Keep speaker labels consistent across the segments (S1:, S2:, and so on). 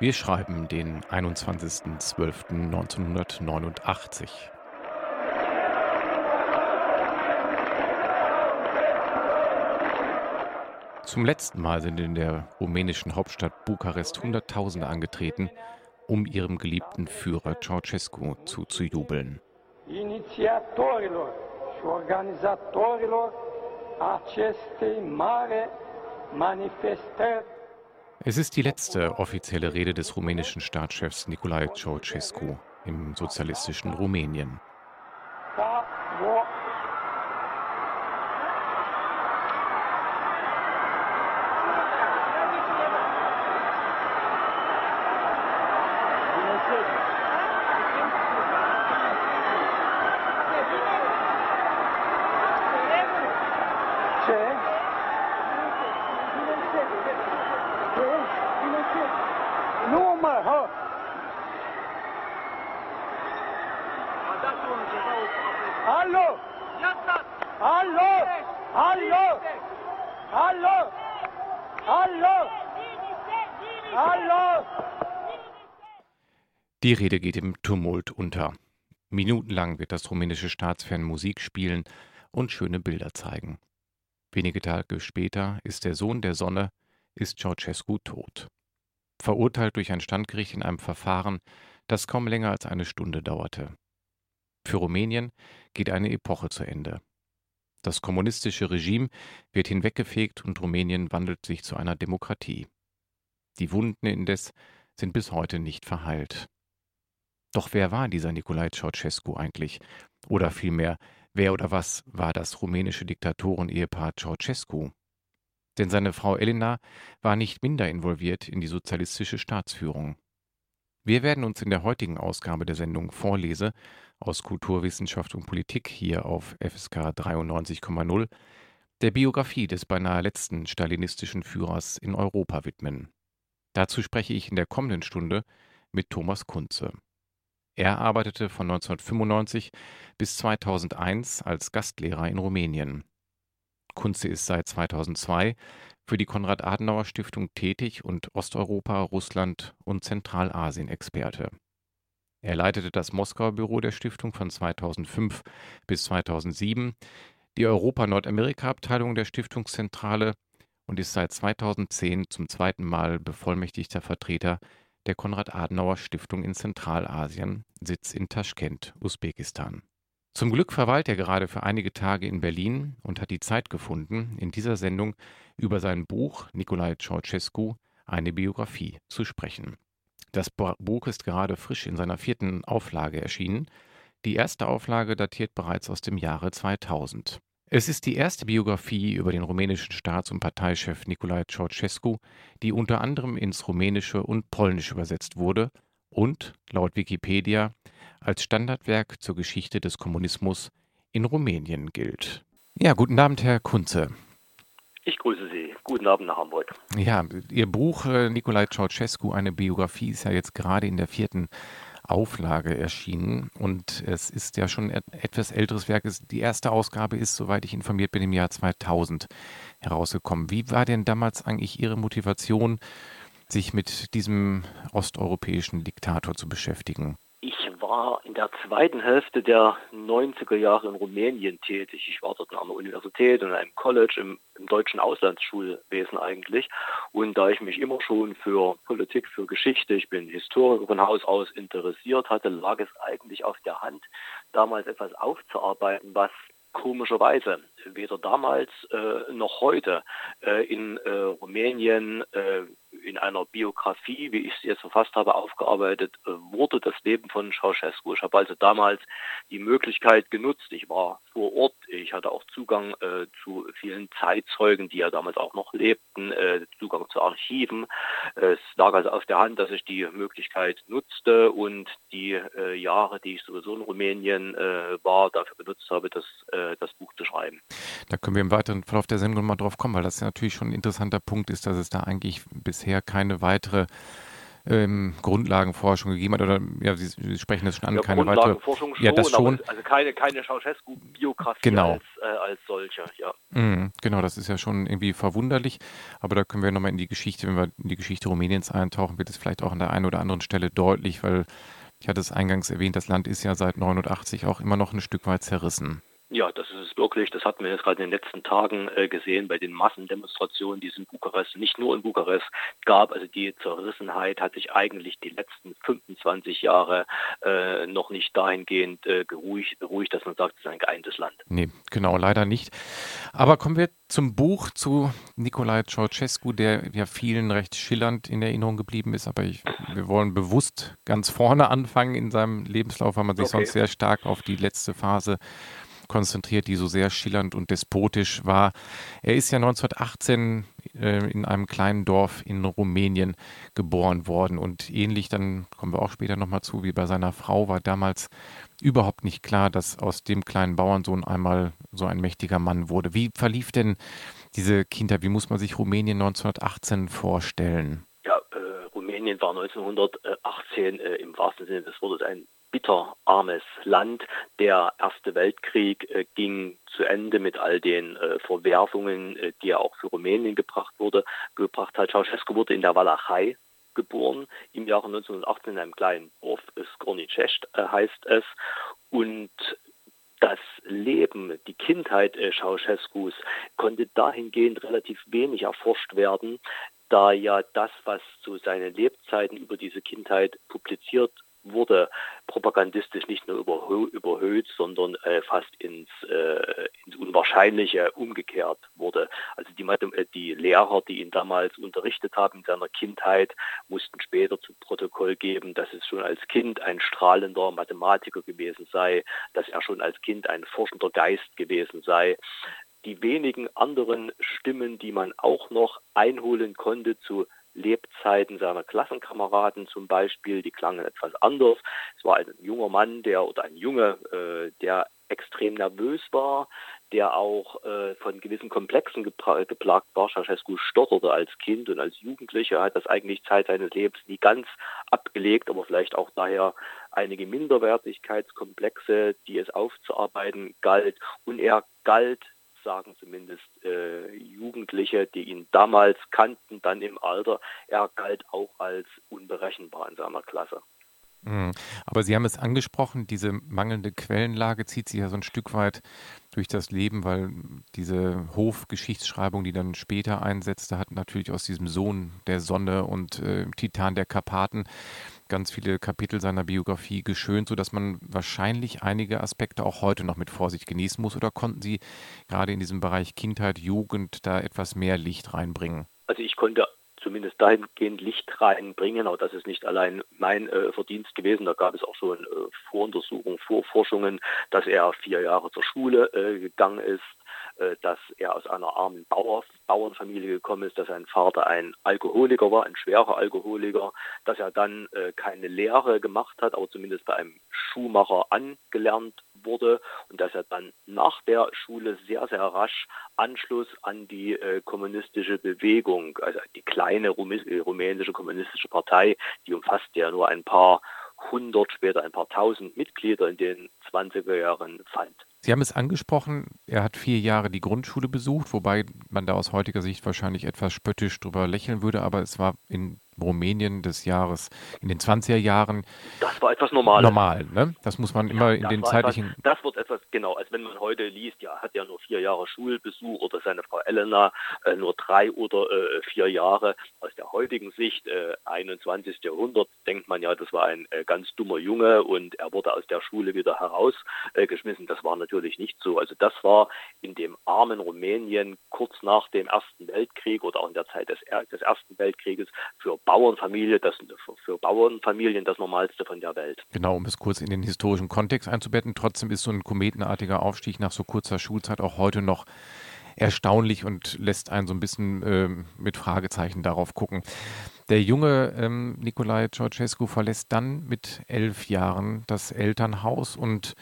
S1: Wir schreiben den 21.12.1989. Zum letzten Mal sind in der rumänischen Hauptstadt Bukarest Hunderttausende angetreten, um ihrem geliebten Führer Ceausescu zuzujubeln.
S2: inițiatorilor și organizatorilor acestei mare manifestări
S1: Es ist die letzte offizielle Rede des rumänischen Staatschefs Nicolae Ceausescu im sozialistischen Rumänien. Die Rede geht im Tumult unter. Minutenlang wird das rumänische Staatsfern Musik spielen und schöne Bilder zeigen. Wenige Tage später ist der Sohn der Sonne, ist Ceausescu tot. Verurteilt durch ein Standgericht in einem Verfahren, das kaum länger als eine Stunde dauerte. Für Rumänien geht eine Epoche zu Ende. Das kommunistische Regime wird hinweggefegt und Rumänien wandelt sich zu einer Demokratie. Die Wunden indes sind bis heute nicht verheilt. Doch wer war dieser Nicolae Ceausescu eigentlich? Oder vielmehr, wer oder was war das rumänische Diktatoren-Ehepaar Ceausescu? Denn seine Frau Elena war nicht minder involviert in die sozialistische Staatsführung. Wir werden uns in der heutigen Ausgabe der Sendung Vorlese aus Kulturwissenschaft und Politik hier auf FSK 93,0 der Biografie des beinahe letzten stalinistischen Führers in Europa widmen. Dazu spreche ich in der kommenden Stunde mit Thomas Kunze. Er arbeitete von 1995 bis 2001 als Gastlehrer in Rumänien. Kunze ist seit 2002 für die Konrad-Adenauer-Stiftung tätig und Osteuropa, Russland und Zentralasien-Experte. Er leitete das Moskauer Büro der Stiftung von 2005 bis 2007, die Europa-Nordamerika-Abteilung der Stiftungszentrale und ist seit 2010 zum zweiten Mal bevollmächtigter Vertreter der Konrad-Adenauer-Stiftung in Zentralasien, Sitz in Taschkent, Usbekistan. Zum Glück verweilt er gerade für einige Tage in Berlin und hat die Zeit gefunden, in dieser Sendung über sein Buch Nicolae Ceausescu eine Biografie zu sprechen. Das Buch ist gerade frisch in seiner vierten Auflage erschienen. Die erste Auflage datiert bereits aus dem Jahre 2000. Es ist die erste Biografie über den rumänischen Staats- und Parteichef Nicolae Ceausescu, die unter anderem ins Rumänische und Polnische übersetzt wurde und, laut Wikipedia, als Standardwerk zur Geschichte des Kommunismus in Rumänien gilt. Ja, guten Abend, Herr Kunze.
S3: Ich grüße Sie. Guten Abend nach Hamburg.
S1: Ja, Ihr Buch äh, Nicolae Ceausescu, eine Biografie, ist ja jetzt gerade in der vierten Auflage erschienen und es ist ja schon etwas älteres Werk. Die erste Ausgabe ist, soweit ich informiert bin, im Jahr 2000 herausgekommen. Wie war denn damals eigentlich Ihre Motivation, sich mit diesem osteuropäischen Diktator zu beschäftigen?
S3: War in der zweiten Hälfte der 90er Jahre in Rumänien tätig. Ich war dort an der Universität und in einem College im, im deutschen Auslandsschulwesen eigentlich. Und da ich mich immer schon für Politik, für Geschichte, ich bin Historiker von Haus aus interessiert hatte, lag es eigentlich auf der Hand, damals etwas aufzuarbeiten, was komischerweise weder damals äh, noch heute äh, in äh, Rumänien äh, in einer Biografie, wie ich sie jetzt verfasst habe, aufgearbeitet äh, wurde, das Leben von Ceausescu. Ich habe also damals die Möglichkeit genutzt, ich war vor Ort, ich hatte auch Zugang äh, zu vielen Zeitzeugen, die ja damals auch noch lebten, äh, Zugang zu Archiven. Es lag also auf der Hand, dass ich die Möglichkeit nutzte und die äh, Jahre, die ich sowieso in Rumänien äh, war, dafür benutzt habe, das, äh, das Buch zu schreiben.
S1: Da können wir im weiteren Verlauf der Sendung mal drauf kommen, weil das natürlich schon ein interessanter Punkt ist, dass es da eigentlich bisher keine weitere ähm, Grundlagenforschung gegeben hat oder ja, Sie, Sie sprechen das schon an,
S3: ja,
S1: keine weitere.
S3: Schon,
S1: ja, das schon.
S3: also keine, keine Ceausescu-Biografie
S1: genau.
S3: als, äh, als solche, ja.
S1: Mm, genau, das ist ja schon irgendwie verwunderlich, aber da können wir nochmal in die Geschichte, wenn wir in die Geschichte Rumäniens eintauchen, wird es vielleicht auch an der einen oder anderen Stelle deutlich, weil ich hatte es eingangs erwähnt, das Land ist ja seit 89 auch immer noch ein Stück weit zerrissen.
S3: Ja, das ist es wirklich. Das hatten wir jetzt gerade in den letzten Tagen äh, gesehen bei den Massendemonstrationen, die es in Bukarest, nicht nur in Bukarest gab. Also die Zerrissenheit hat sich eigentlich die letzten 25 Jahre äh, noch nicht dahingehend äh, geruhigt, beruhigt, dass man sagt, es ist ein geeintes Land.
S1: Nee, genau, leider nicht. Aber kommen wir zum Buch zu Nikolai Ceausescu, der ja vielen recht schillernd in Erinnerung geblieben ist. Aber ich, wir wollen bewusst ganz vorne anfangen in seinem Lebenslauf, weil man sich okay. sonst sehr stark auf die letzte Phase konzentriert, die so sehr schillernd und despotisch war. Er ist ja 1918 äh, in einem kleinen Dorf in Rumänien geboren worden und ähnlich, dann kommen wir auch später nochmal zu, wie bei seiner Frau war damals überhaupt nicht klar, dass aus dem kleinen Bauernsohn einmal so ein mächtiger Mann wurde. Wie verlief denn diese Kindheit? Wie muss man sich Rumänien 1918 vorstellen?
S3: Ja, äh, Rumänien war 1918 äh, im wahrsten Sinne des Wortes ein bitterarmes Land. Der Erste Weltkrieg äh, ging zu Ende mit all den äh, Verwerfungen, äh, die er auch für Rumänien gebracht wurde, gebracht hat. Ceausescu wurde in der Walachei geboren, im Jahre 1918 in einem kleinen Dorf, Skornicest äh, heißt es. Und das Leben, die Kindheit äh, Ceausescus konnte dahingehend relativ wenig erforscht werden, da ja das, was zu seinen Lebzeiten über diese Kindheit publiziert wurde propagandistisch nicht nur überhöht, sondern äh, fast ins, äh, ins Unwahrscheinliche umgekehrt wurde. Also die, äh, die Lehrer, die ihn damals unterrichtet haben in seiner Kindheit, mussten später zu Protokoll geben, dass es schon als Kind ein strahlender Mathematiker gewesen sei, dass er schon als Kind ein forschender Geist gewesen sei die wenigen anderen Stimmen, die man auch noch einholen konnte zu Lebzeiten seiner Klassenkameraden zum Beispiel, die klangen etwas anders. Es war ein junger Mann, der oder ein Junge, äh, der extrem nervös war, der auch äh, von gewissen Komplexen geplagt war. Ceausescu stotterte als Kind und als Jugendlicher, hat das eigentlich Zeit seines Lebens nie ganz abgelegt, aber vielleicht auch daher einige Minderwertigkeitskomplexe, die es aufzuarbeiten galt. Und er galt sagen zumindest äh, Jugendliche, die ihn damals kannten, dann im Alter, er galt auch als unberechenbar in seiner Klasse.
S1: Mhm. Aber Sie haben es angesprochen, diese mangelnde Quellenlage zieht sich ja so ein Stück weit durch das Leben, weil diese Hofgeschichtsschreibung, die dann später einsetzte, hat natürlich aus diesem Sohn der Sonne und äh, Titan der Karpaten ganz viele Kapitel seiner Biografie geschönt, sodass man wahrscheinlich einige Aspekte auch heute noch mit Vorsicht genießen muss. Oder konnten Sie gerade in diesem Bereich Kindheit, Jugend da etwas mehr Licht reinbringen?
S3: Also ich konnte zumindest dahingehend Licht reinbringen. Aber das ist nicht allein mein äh, Verdienst gewesen. Da gab es auch schon äh, Voruntersuchungen, Vorforschungen, dass er vier Jahre zur Schule äh, gegangen ist, dass er aus einer armen Bauer, Bauernfamilie gekommen ist, dass sein Vater ein Alkoholiker war, ein schwerer Alkoholiker, dass er dann äh, keine Lehre gemacht hat, aber zumindest bei einem Schuhmacher angelernt wurde und dass er dann nach der Schule sehr, sehr rasch Anschluss an die äh, kommunistische Bewegung, also die kleine rumänische kommunistische Partei, die umfasst ja nur ein paar hundert, später ein paar tausend Mitglieder in den 20er Jahren fand.
S1: Sie haben es angesprochen, er hat vier Jahre die Grundschule besucht, wobei man da aus heutiger Sicht wahrscheinlich etwas spöttisch drüber lächeln würde, aber es war in Rumänien des Jahres, in den 20er Jahren.
S3: Das war etwas Normales.
S1: Normal, ne? Das muss man immer ja, in den zeitlichen.
S3: Etwas, das wird etwas, genau, als wenn man heute liest, ja, hat ja nur vier Jahre Schulbesuch oder seine Frau Elena äh, nur drei oder äh, vier Jahre. Aus der heutigen Sicht, äh, 21. Jahrhundert, denkt man ja, das war ein äh, ganz dummer Junge und er wurde aus der Schule wieder herausgeschmissen. das war natürlich natürlich nicht so. Also das war in dem armen Rumänien kurz nach dem Ersten Weltkrieg oder auch in der Zeit des, des Ersten Weltkrieges für Bauernfamilien das, für Bauernfamilien das Normalste von der Welt.
S1: Genau, um es kurz in den historischen Kontext einzubetten. Trotzdem ist so ein kometenartiger Aufstieg nach so kurzer Schulzeit auch heute noch erstaunlich und lässt einen so ein bisschen äh, mit Fragezeichen darauf gucken. Der junge ähm, Nikolai Ceausescu verlässt dann mit elf Jahren das Elternhaus und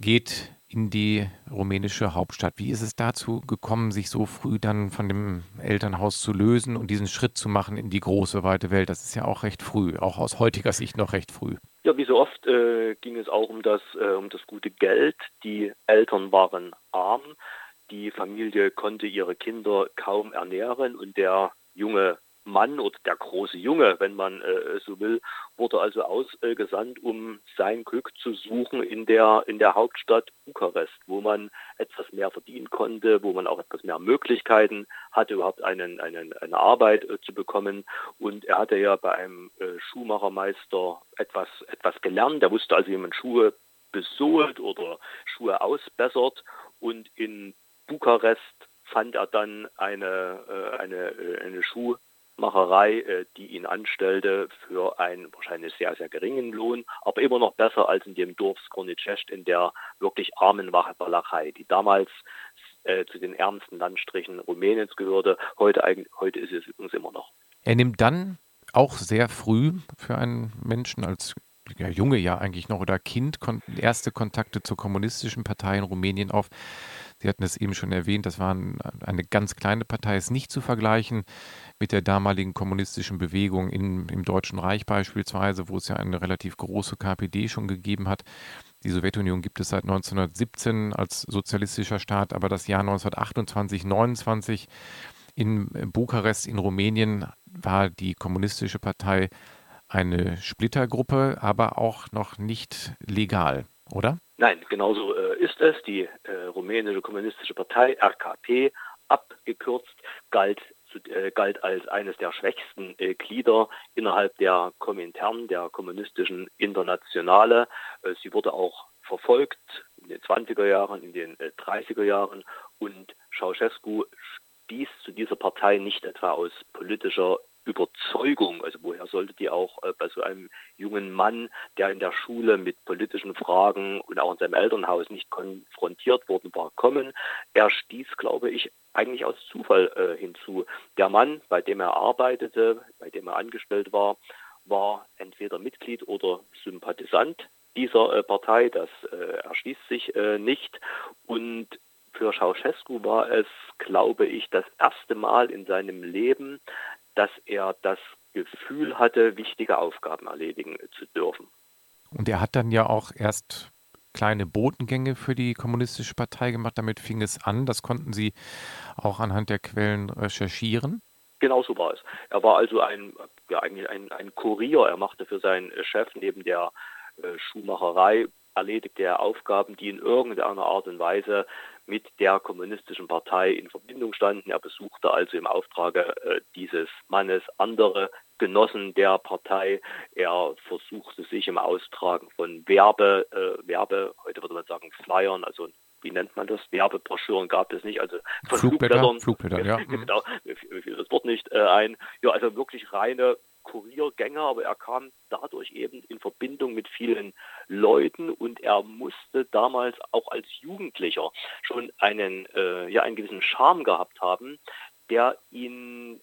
S1: geht in die rumänische Hauptstadt. Wie ist es dazu gekommen, sich so früh dann von dem Elternhaus zu lösen und diesen Schritt zu machen in die große, weite Welt? Das ist ja auch recht früh, auch aus heutiger Sicht noch recht früh.
S3: Ja, wie so oft äh, ging es auch um das, äh, um das gute Geld. Die Eltern waren arm. Die Familie konnte ihre Kinder kaum ernähren und der junge Mann oder der große Junge, wenn man äh, so will, wurde also ausgesandt, um sein Glück zu suchen in der, in der Hauptstadt Bukarest, wo man etwas mehr verdienen konnte, wo man auch etwas mehr Möglichkeiten hatte, überhaupt einen, einen, eine Arbeit äh, zu bekommen. Und er hatte ja bei einem äh, Schuhmachermeister etwas, etwas gelernt. Er wusste also, wie man Schuhe besohlt oder Schuhe ausbessert. Und in Bukarest fand er dann eine, äh, eine, äh, eine Schuhmacherei, äh, die ihn anstellte für einen wahrscheinlich sehr, sehr geringen Lohn, aber immer noch besser als in dem Dorf Skornicest in der wirklich armen Walachei, die damals äh, zu den ärmsten Landstrichen Rumäniens gehörte. Heute, heute ist es übrigens immer noch.
S1: Er nimmt dann auch sehr früh für einen Menschen als ja, Junge ja eigentlich noch oder Kind kon erste Kontakte zur kommunistischen Partei in Rumänien auf. Sie hatten es eben schon erwähnt, das war eine ganz kleine Partei, ist nicht zu vergleichen mit der damaligen kommunistischen Bewegung in, im Deutschen Reich beispielsweise, wo es ja eine relativ große KPD schon gegeben hat. Die Sowjetunion gibt es seit 1917 als sozialistischer Staat, aber das Jahr 1928, 29 in Bukarest in Rumänien war die kommunistische Partei eine Splittergruppe, aber auch noch nicht legal, oder?
S3: Nein, genauso äh, ist es. Die äh, rumänische kommunistische Partei, RKP, abgekürzt, galt, äh, galt als eines der schwächsten äh, Glieder innerhalb der Komintern, der kommunistischen Internationale. Äh, sie wurde auch verfolgt in den 20er Jahren, in den 30er äh, Jahren und Ceausescu stieß zu dieser Partei nicht etwa aus politischer Überzeugung, also woher sollte die auch äh, bei so einem jungen Mann, der in der Schule mit politischen Fragen und auch in seinem Elternhaus nicht konfrontiert worden war, kommen. Er stieß, glaube ich, eigentlich aus Zufall äh, hinzu. Der Mann, bei dem er arbeitete, bei dem er angestellt war, war entweder Mitglied oder Sympathisant dieser äh, Partei, das äh, erschließt sich äh, nicht. Und für Ceausescu war es, glaube ich, das erste Mal in seinem Leben, dass er das Gefühl hatte, wichtige Aufgaben erledigen zu dürfen.
S1: Und er hat dann ja auch erst kleine Botengänge für die Kommunistische Partei gemacht. Damit fing es an. Das konnten Sie auch anhand der Quellen recherchieren.
S3: Genau so war es. Er war also ein, ja, eigentlich ein, ein Kurier. Er machte für seinen Chef neben der äh, Schuhmacherei erledigte er Aufgaben, die in irgendeiner Art und Weise mit der kommunistischen Partei in Verbindung standen. Er besuchte also im Auftrage äh, dieses Mannes andere Genossen der Partei. Er versuchte sich im Austragen von Werbe, äh, Werbe, heute würde man sagen Flyern, also wie nennt man das? Werbebroschüren gab es nicht, also
S1: von Flugblättern. Flugblättern, ja.
S3: Genau, mir fiel das Wort nicht äh, ein. Ja, also wirklich reine Kuriergänger, aber er kam dadurch eben in Verbindung mit vielen Leuten und er musste damals auch als Jugendlicher schon einen, äh, ja, einen gewissen Charme gehabt haben, der ihn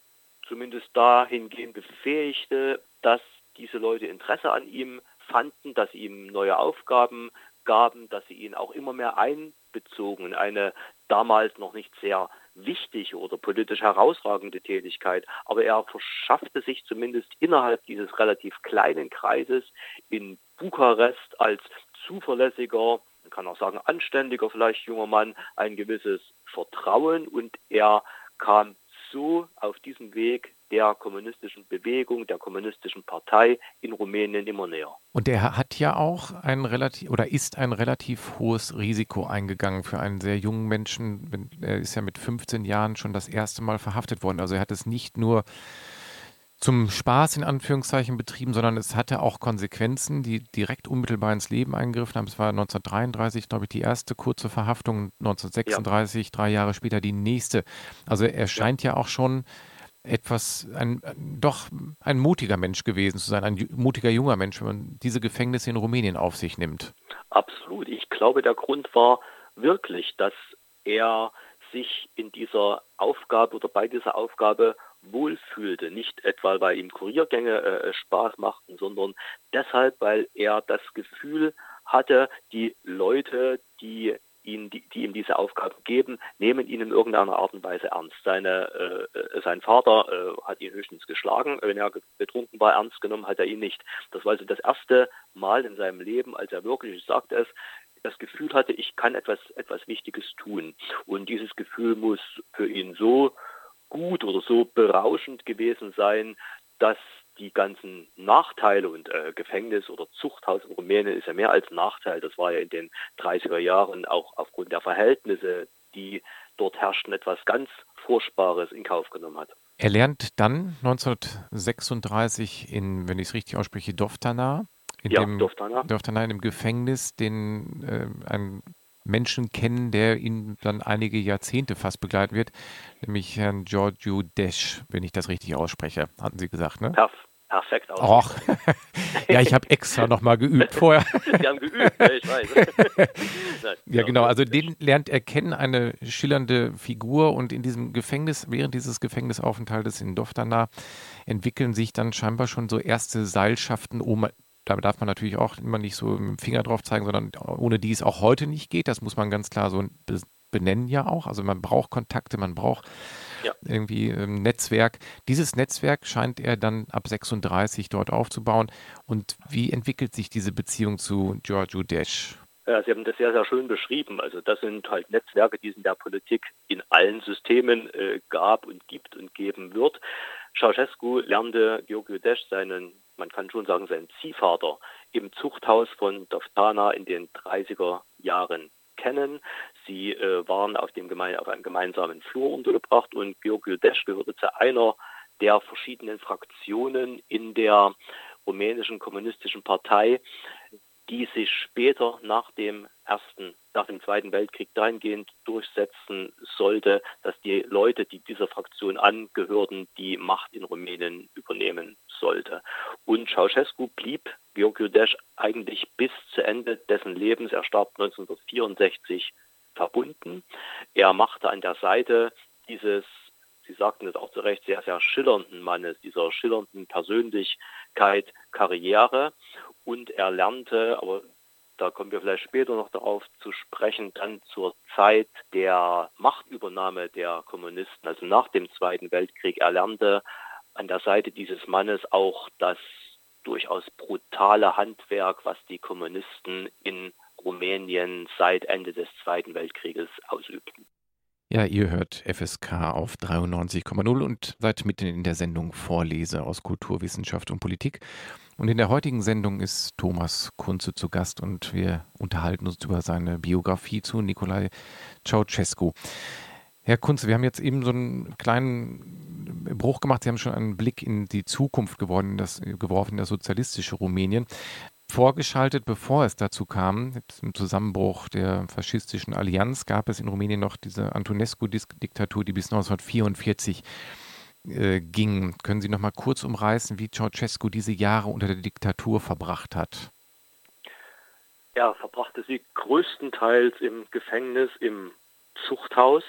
S3: zumindest dahingehend befähigte, dass diese Leute Interesse an ihm fanden, dass sie ihm neue Aufgaben gaben, dass sie ihn auch immer mehr einbezogen in eine damals noch nicht sehr wichtige oder politisch herausragende Tätigkeit, aber er verschaffte sich zumindest innerhalb dieses relativ kleinen Kreises in Bukarest als zuverlässiger, man kann auch sagen anständiger vielleicht junger Mann, ein gewisses Vertrauen und er kam so auf diesem Weg der kommunistischen Bewegung, der kommunistischen Partei in Rumänien immer näher.
S1: Und er hat ja auch ein relativ oder ist ein relativ hohes Risiko eingegangen für einen sehr jungen Menschen. Er ist ja mit 15 Jahren schon das erste Mal verhaftet worden. Also er hat es nicht nur zum Spaß in Anführungszeichen betrieben, sondern es hatte auch Konsequenzen, die direkt unmittelbar ins Leben eingegriffen haben. Es war 1933, glaube ich, die erste kurze Verhaftung, 1936, ja. drei Jahre später die nächste. Also er scheint ja, ja auch schon etwas, ein, doch ein mutiger Mensch gewesen zu sein, ein mutiger junger Mensch, wenn man diese Gefängnisse in Rumänien auf sich nimmt.
S3: Absolut. Ich glaube, der Grund war wirklich, dass er sich in dieser Aufgabe oder bei dieser Aufgabe wohlfühlte. Nicht etwa, weil ihm Kuriergänge äh, Spaß machten, sondern deshalb, weil er das Gefühl hatte, die Leute, die ihn, die, die ihm diese Aufgaben geben, nehmen ihn in irgendeiner Art und Weise ernst. Seine, äh, sein Vater äh, hat ihn höchstens geschlagen, wenn er betrunken war, ernst genommen hat er ihn nicht. Das war also das erste Mal in seinem Leben, als er wirklich, ich sagte es, das Gefühl hatte, ich kann etwas, etwas Wichtiges tun. Und dieses Gefühl muss für ihn so gut oder so berauschend gewesen sein, dass die ganzen Nachteile und äh, Gefängnis oder Zuchthaus in Rumänien ist ja mehr als Nachteil. Das war ja in den 30er Jahren auch aufgrund der Verhältnisse, die dort herrschten, etwas ganz Furchtbares in Kauf genommen hat.
S1: Er lernt dann 1936 in, wenn ich es richtig ausspreche, Doftana, in
S3: ja,
S1: dem
S3: Doftana.
S1: Doftana in dem Gefängnis, den äh, ein Menschen kennen, der ihn dann einige Jahrzehnte fast begleiten wird, nämlich Herrn Giorgio Desch, wenn ich das richtig ausspreche, hatten Sie gesagt, ne?
S3: Perf perfekt aus.
S1: Ja, ich habe extra nochmal geübt vorher.
S3: Sie haben geübt, ja, ich weiß.
S1: ja, genau, also den lernt er kennen, eine schillernde Figur und in diesem Gefängnis, während dieses Gefängnisaufenthaltes in Doftana, entwickeln sich dann scheinbar schon so erste Seilschaften, um da darf man natürlich auch immer nicht so mit dem Finger drauf zeigen, sondern ohne die es auch heute nicht geht. Das muss man ganz klar so benennen ja auch. Also man braucht Kontakte, man braucht ja. irgendwie ein ähm, Netzwerk. Dieses Netzwerk scheint er dann ab 36 dort aufzubauen. Und wie entwickelt sich diese Beziehung zu Giorgio Desch?
S3: Ja, Sie haben das sehr, sehr schön beschrieben. Also das sind halt Netzwerke, die es in der Politik in allen Systemen äh, gab und gibt und geben wird. Ceausescu lernte Giorgio Desch seinen man kann schon sagen, sein Ziehvater im Zuchthaus von Doftana in den 30er Jahren kennen. Sie äh, waren auf, dem Geme auf einem gemeinsamen Flur untergebracht und Georgiou Desch gehörte zu einer der verschiedenen Fraktionen in der rumänischen kommunistischen Partei, die sich später nach dem ersten, nach dem Zweiten Weltkrieg dahingehend durchsetzen sollte, dass die Leute, die dieser Fraktion angehörten, die Macht in Rumänien übernehmen sollte. Und Ceausescu blieb Georgiou Desch eigentlich bis zu Ende dessen Lebens, er starb 1964, verbunden. Er machte an der Seite dieses Sie sagten es auch zu Recht, sehr, sehr schillernden Mannes, dieser schillernden Persönlichkeit Karriere. Und er lernte, aber da kommen wir vielleicht später noch darauf zu sprechen, dann zur Zeit der Machtübernahme der Kommunisten, also nach dem Zweiten Weltkrieg. Er lernte an der Seite dieses Mannes auch das durchaus brutale Handwerk, was die Kommunisten in Rumänien seit Ende des Zweiten Weltkrieges ausübten.
S1: Ja, ihr hört FSK auf 93,0 und seid mitten in der Sendung Vorlese aus Kulturwissenschaft und Politik. Und in der heutigen Sendung ist Thomas Kunze zu Gast und wir unterhalten uns über seine Biografie zu Nikolai Ceausescu. Herr Kunze, wir haben jetzt eben so einen kleinen Bruch gemacht. Sie haben schon einen Blick in die Zukunft geworden, das, geworfen, das sozialistische Rumänien vorgeschaltet, bevor es dazu kam, im Zusammenbruch der faschistischen Allianz, gab es in Rumänien noch diese Antonescu-Diktatur, die bis 1944 äh, ging. Können Sie noch mal kurz umreißen, wie Ceausescu diese Jahre unter der Diktatur verbracht hat?
S3: Er verbrachte sie größtenteils im Gefängnis, im Zuchthaus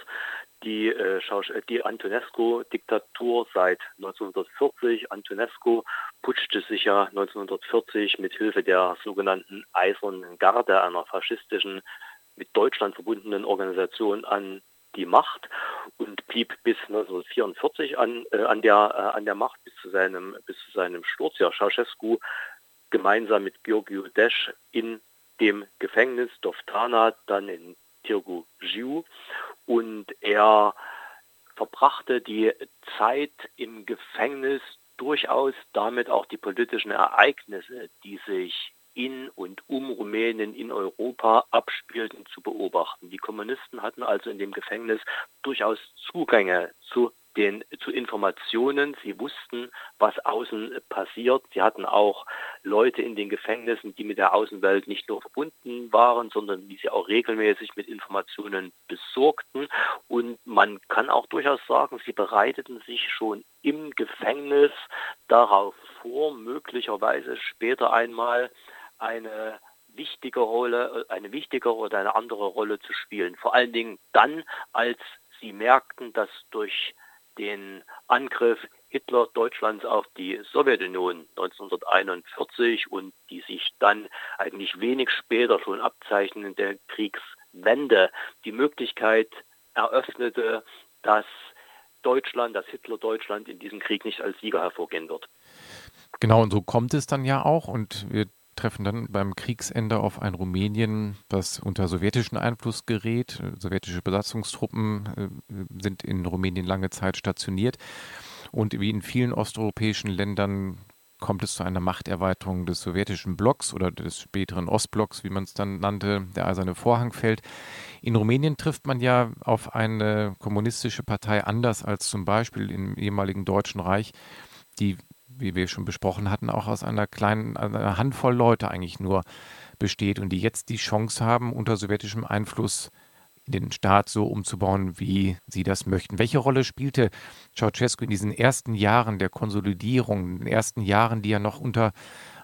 S3: die, äh, die Antonescu-Diktatur seit 1940. Antonescu putschte sich ja 1940 mit Hilfe der sogenannten Eisernen Garde, einer faschistischen, mit Deutschland verbundenen Organisation an die Macht und blieb bis 1944 an, äh, an, der, äh, an der Macht bis zu seinem, bis zu seinem Sturz. Ja, Ceausescu gemeinsam mit Georgiou Desch in dem Gefängnis Doftana, dann in Tirgu Jiu und er verbrachte die Zeit im Gefängnis durchaus damit auch die politischen Ereignisse, die sich in und um Rumänien in Europa abspielten, zu beobachten. Die Kommunisten hatten also in dem Gefängnis durchaus Zugänge zu den zu Informationen. Sie wussten, was außen passiert. Sie hatten auch Leute in den Gefängnissen, die mit der Außenwelt nicht nur verbunden waren, sondern die sie auch regelmäßig mit Informationen besorgten. Und man kann auch durchaus sagen, sie bereiteten sich schon im Gefängnis darauf vor, möglicherweise später einmal eine wichtige Rolle, eine wichtigere oder eine andere Rolle zu spielen. Vor allen Dingen dann, als sie merkten, dass durch den Angriff Hitler Deutschlands auf die Sowjetunion 1941 und die sich dann eigentlich wenig später schon abzeichnende Kriegswende die Möglichkeit eröffnete, dass Deutschland, dass Hitler Deutschland in diesem Krieg nicht als Sieger hervorgehen wird.
S1: Genau, und so kommt es dann ja auch. Und wir treffen dann beim Kriegsende auf ein Rumänien, das unter sowjetischen Einfluss gerät. Sowjetische Besatzungstruppen äh, sind in Rumänien lange Zeit stationiert. Und wie in vielen osteuropäischen Ländern kommt es zu einer Machterweiterung des sowjetischen Blocks oder des späteren Ostblocks, wie man es dann nannte. Der eiserne Vorhang fällt. In Rumänien trifft man ja auf eine kommunistische Partei anders als zum Beispiel im ehemaligen Deutschen Reich, die wie wir schon besprochen hatten, auch aus einer kleinen einer Handvoll Leute eigentlich nur besteht und die jetzt die Chance haben, unter sowjetischem Einfluss den Staat so umzubauen, wie sie das möchten. Welche Rolle spielte Ceausescu in diesen ersten Jahren der Konsolidierung, in den ersten Jahren, die ja noch unter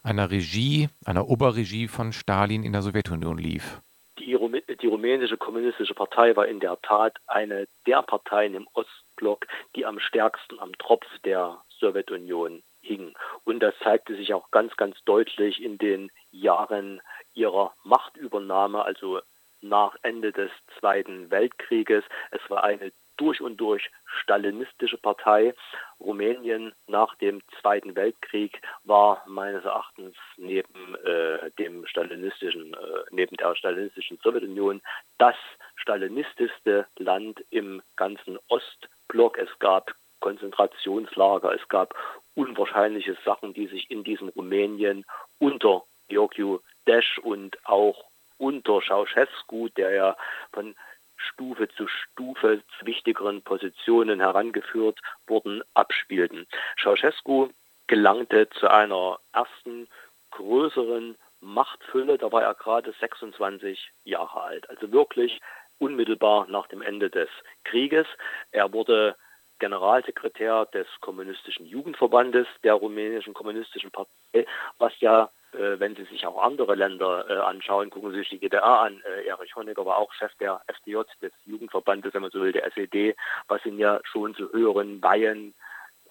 S1: einer Regie, einer Oberregie von Stalin in der Sowjetunion lief?
S3: Die, die rumänische kommunistische Partei war in der Tat eine der Parteien im Ostblock, die am stärksten am Tropf der Sowjetunion hing. Und das zeigte sich auch ganz, ganz deutlich in den Jahren ihrer Machtübernahme, also nach Ende des Zweiten Weltkrieges. Es war eine durch und durch stalinistische Partei. Rumänien nach dem Zweiten Weltkrieg war meines Erachtens neben äh, dem stalinistischen, äh, neben der stalinistischen Sowjetunion das stalinistischste Land im ganzen Ostblock. Es gab Konzentrationslager, es gab unwahrscheinliche Sachen, die sich in diesem Rumänien unter Georgiou Desch und auch unter Ceausescu, der ja von Stufe zu Stufe zu wichtigeren Positionen herangeführt wurden, abspielten. Ceausescu gelangte zu einer ersten größeren Machtfülle, da war er gerade 26 Jahre alt, also wirklich unmittelbar nach dem Ende des Krieges. Er wurde Generalsekretär des Kommunistischen Jugendverbandes der rumänischen Kommunistischen Partei, was ja, äh, wenn Sie sich auch andere Länder äh, anschauen, gucken Sie sich die DDR an. Äh, Erich Honecker war auch Chef der FDJ, des Jugendverbandes, wenn man so will, der SED, was ihn ja schon zu höheren Weihen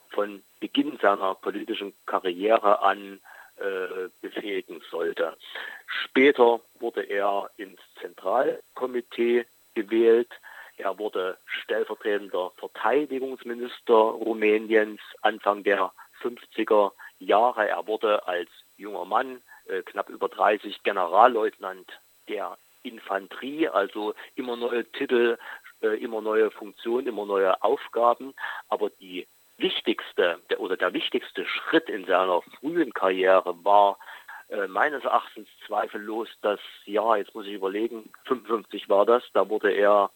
S3: von Beginn seiner politischen Karriere an äh, befähigen sollte. Später wurde er ins Zentralkomitee gewählt. Er wurde stellvertretender Verteidigungsminister Rumäniens Anfang der 50er Jahre. Er wurde als junger Mann, äh, knapp über 30, Generalleutnant der Infanterie, also immer neue Titel, äh, immer neue Funktionen, immer neue Aufgaben. Aber die wichtigste der, oder der wichtigste Schritt in seiner frühen Karriere war äh, meines Erachtens zweifellos das Jahr, jetzt muss ich überlegen, 55 war das, da wurde er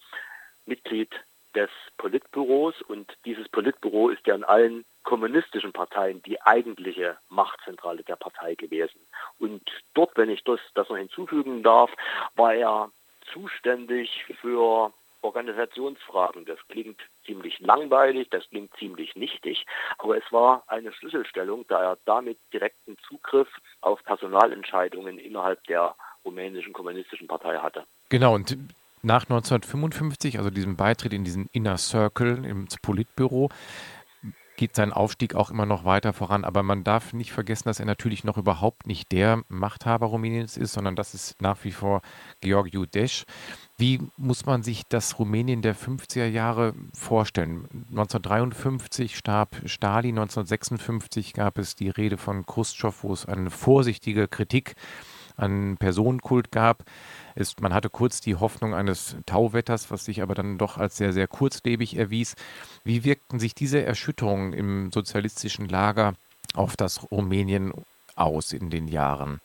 S3: Mitglied des Politbüros und dieses Politbüro ist ja in allen kommunistischen Parteien die eigentliche Machtzentrale der Partei gewesen. Und dort, wenn ich das, das noch hinzufügen darf, war er zuständig für Organisationsfragen. Das klingt ziemlich langweilig, das klingt ziemlich nichtig, aber es war eine Schlüsselstellung, da er damit direkten Zugriff auf Personalentscheidungen innerhalb der rumänischen kommunistischen Partei hatte.
S1: Genau, und nach 1955, also diesem Beitritt in diesen Inner Circle im Politbüro, geht sein Aufstieg auch immer noch weiter voran. Aber man darf nicht vergessen, dass er natürlich noch überhaupt nicht der Machthaber Rumäniens ist, sondern das ist nach wie vor Georgiou Desch. Wie muss man sich das Rumänien der 50er Jahre vorstellen? 1953 starb Stalin, 1956 gab es die Rede von Khrushchev, wo es eine vorsichtige Kritik an Personenkult gab. Ist, man hatte kurz die Hoffnung eines Tauwetters, was sich aber dann doch als sehr, sehr kurzlebig erwies. Wie wirkten sich diese Erschütterungen im sozialistischen Lager auf das Rumänien aus in den Jahren?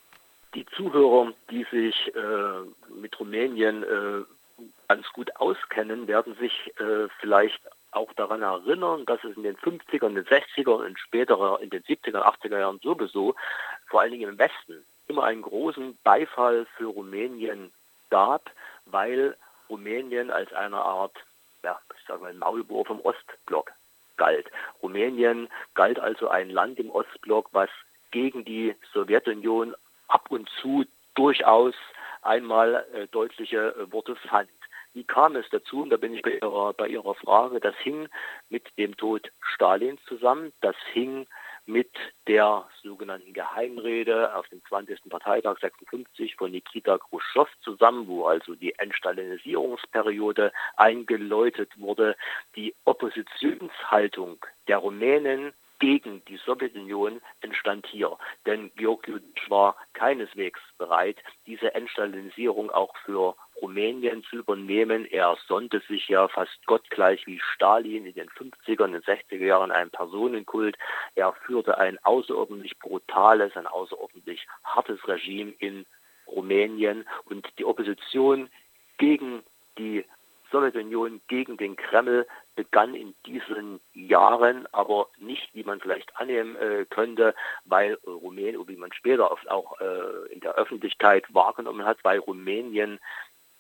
S3: Die Zuhörer, die sich äh, mit Rumänien äh, ganz gut auskennen, werden sich äh, vielleicht auch daran erinnern, dass es in den 50er, in den 60er und später in den 70er, 80er Jahren sowieso, vor allen Dingen im Westen, immer einen großen Beifall für Rumänien gab, weil Rumänien als eine Art, ja, ich sage mal, Maulbohr vom Ostblock galt. Rumänien galt also ein Land im Ostblock, was gegen die Sowjetunion ab und zu durchaus einmal äh, deutliche äh, Worte fand. Wie kam es dazu? Und da bin ich bei Ihrer, bei Ihrer Frage. Das hing mit dem Tod Stalins zusammen. Das hing mit der sogenannten Geheimrede auf dem 20. Parteitag 56 von Nikita Khrushchev zusammen, wo also die Entstalinisierungsperiode eingeläutet wurde. Die Oppositionshaltung der Rumänen gegen die Sowjetunion entstand hier. Denn Georgiou war keineswegs bereit, diese Entstalinisierung auch für Rumänien zu übernehmen. Er sonnte sich ja fast gottgleich wie Stalin in den 50er und 60er Jahren einen Personenkult. Er führte ein außerordentlich brutales, ein außerordentlich hartes Regime in Rumänien und die Opposition gegen die Sowjetunion gegen den Kreml begann in diesen Jahren, aber nicht, wie man vielleicht annehmen äh, könnte, weil Rumänien, wie man später oft auch äh, in der Öffentlichkeit wahrgenommen hat, weil Rumänien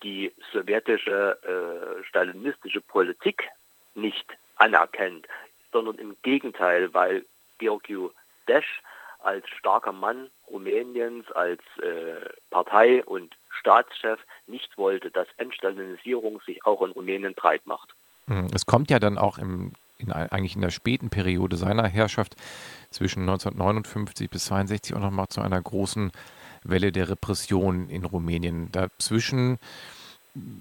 S3: die sowjetische äh, stalinistische Politik nicht anerkennt, sondern im Gegenteil, weil Georgiou Desch als starker Mann Rumäniens, als äh, Partei- und Staatschef nicht wollte, dass Entstalinisierung sich auch in Rumänien breit macht.
S1: Hm, es kommt ja dann auch im, in, eigentlich in der späten Periode seiner Herrschaft zwischen 1959 bis 1962 auch nochmal zu einer großen Welle der Repression in Rumänien. Dazwischen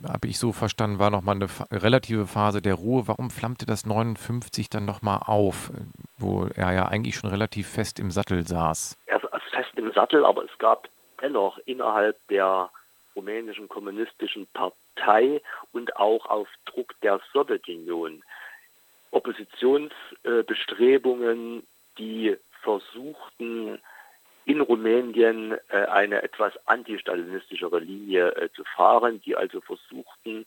S1: habe ich so verstanden, war nochmal eine relative Phase der Ruhe. Warum flammte das 59 dann nochmal auf, wo er ja eigentlich schon relativ fest im Sattel saß?
S3: Er saß fest im Sattel, aber es gab dennoch innerhalb der rumänischen kommunistischen Partei und auch auf Druck der Sowjetunion Oppositionsbestrebungen, die versuchten, in Rumänien äh, eine etwas antistalinistischere Linie äh, zu fahren, die also versuchten,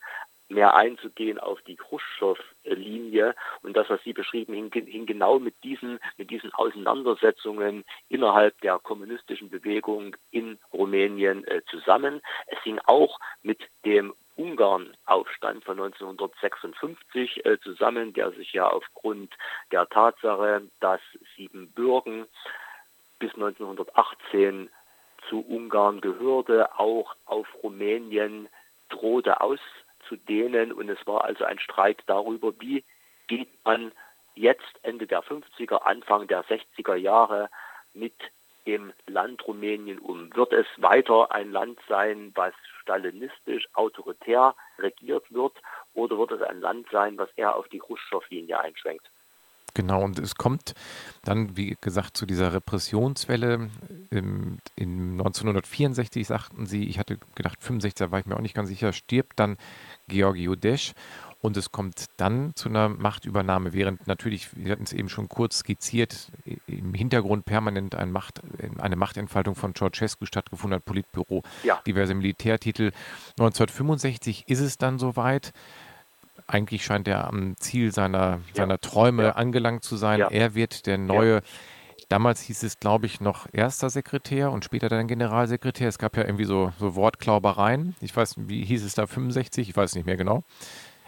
S3: mehr einzugehen auf die Khrushchev-Linie. Und das, was Sie beschrieben, hing, hing, genau mit diesen, mit diesen Auseinandersetzungen innerhalb der kommunistischen Bewegung in Rumänien äh, zusammen. Es hing auch mit dem Ungarn-Aufstand von 1956 äh, zusammen, der sich ja aufgrund der Tatsache, dass Siebenbürgen bis 1918 zu Ungarn gehörte, auch auf Rumänien drohte auszudehnen. Und es war also ein Streit darüber, wie geht man jetzt Ende der 50er, Anfang der 60er Jahre mit dem Land Rumänien um? Wird es weiter ein Land sein, was stalinistisch, autoritär regiert wird, oder wird es ein Land sein, was eher auf die Khrushchev-Linie einschwenkt?
S1: Genau, und es kommt dann, wie gesagt, zu dieser Repressionswelle. Im, in 1964 sagten sie, ich hatte gedacht, 65, da war ich mir auch nicht ganz sicher, stirbt dann Georgi Udesch. Und es kommt dann zu einer Machtübernahme, während natürlich, wir hatten es eben schon kurz skizziert, im Hintergrund permanent ein Macht, eine Machtentfaltung von Ceausescu stattgefunden hat, Politbüro, ja. diverse Militärtitel. 1965 ist es dann soweit eigentlich scheint er am Ziel seiner, seiner Träume ja. angelangt zu sein. Ja. Er wird der neue, damals hieß es, glaube ich, noch erster Sekretär und später dann Generalsekretär. Es gab ja irgendwie so, so Wortklaubereien. Ich weiß, wie hieß es da, 65? Ich weiß nicht mehr genau.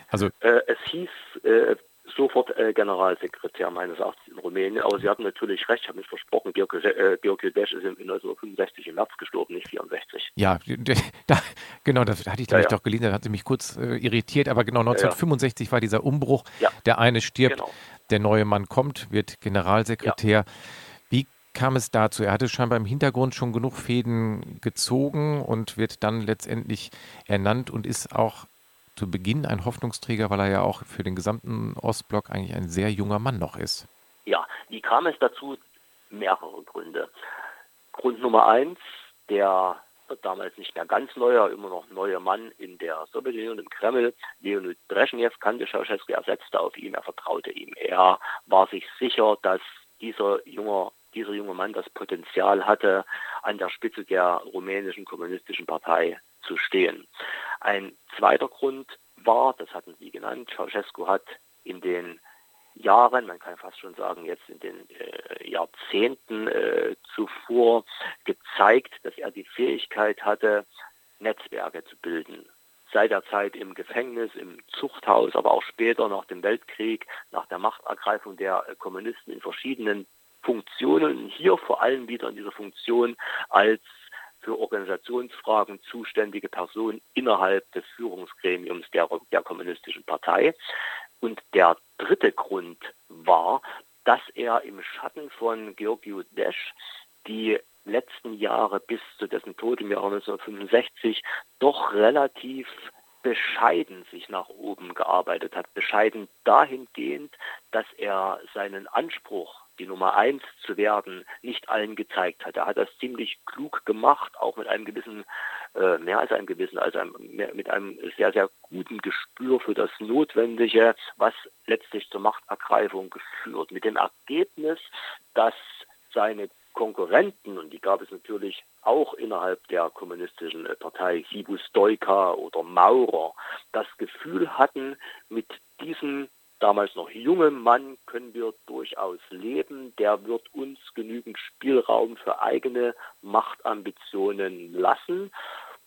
S3: Also, äh, es hieß äh, sofort äh, Generalsekretär meines Erachtens in Rumänien. Aber Sie hatten natürlich recht, ich habe mich versprochen, Georg, äh, Georg Desch ist in 1965 im März gestorben, nicht 64.
S1: Ja, da, genau, das hatte ich da ja, ja. doch gelesen, da hat sie mich kurz äh, irritiert, aber genau 1965 ja, war dieser Umbruch, der eine stirbt, genau. der neue Mann kommt, wird Generalsekretär. Wie kam es dazu? Er hatte scheinbar im Hintergrund schon genug Fäden gezogen und wird dann letztendlich ernannt und ist auch zu Beginn ein Hoffnungsträger, weil er ja auch für den gesamten Ostblock eigentlich ein sehr junger Mann noch ist.
S3: Ja, wie kam es dazu? Mehrere Gründe. Grund Nummer eins, der damals nicht mehr ganz neuer, immer noch neuer Mann in der Sowjetunion, im Kreml, Leonid Brezhnev, kannte Ceausescu, er setzte auf ihn, er vertraute ihm. Er war sich sicher, dass dieser junge, dieser junge Mann das Potenzial hatte, an der Spitze der rumänischen kommunistischen Partei zu stehen. Ein zweiter Grund war, das hatten Sie genannt, Ceausescu hat in den Jahren, man kann fast schon sagen jetzt in den äh, Jahrzehnten äh, zuvor gezeigt, dass er die Fähigkeit hatte, Netzwerke zu bilden. Seit der Zeit im Gefängnis, im Zuchthaus, aber auch später nach dem Weltkrieg, nach der Machtergreifung der Kommunisten in verschiedenen Funktionen, hier vor allem wieder in dieser Funktion als für Organisationsfragen zuständige Person innerhalb des Führungsgremiums der, der Kommunistischen Partei. Und der dritte Grund war, dass er im Schatten von Georgiou Desch die letzten Jahre bis zu dessen Tod im Jahre 1965 doch relativ bescheiden sich nach oben gearbeitet hat. Bescheiden dahingehend, dass er seinen Anspruch die Nummer eins zu werden, nicht allen gezeigt hat. Er hat das ziemlich klug gemacht, auch mit einem gewissen, äh, mehr als einem gewissen, also einem, mit einem sehr, sehr guten Gespür für das Notwendige, was letztlich zur Machtergreifung geführt. Mit dem Ergebnis, dass seine Konkurrenten, und die gab es natürlich auch innerhalb der kommunistischen Partei, Sibu Stoika oder Maurer, das Gefühl hatten, mit diesem damals noch junge Mann können wir durchaus leben. Der wird uns genügend Spielraum für eigene Machtambitionen lassen.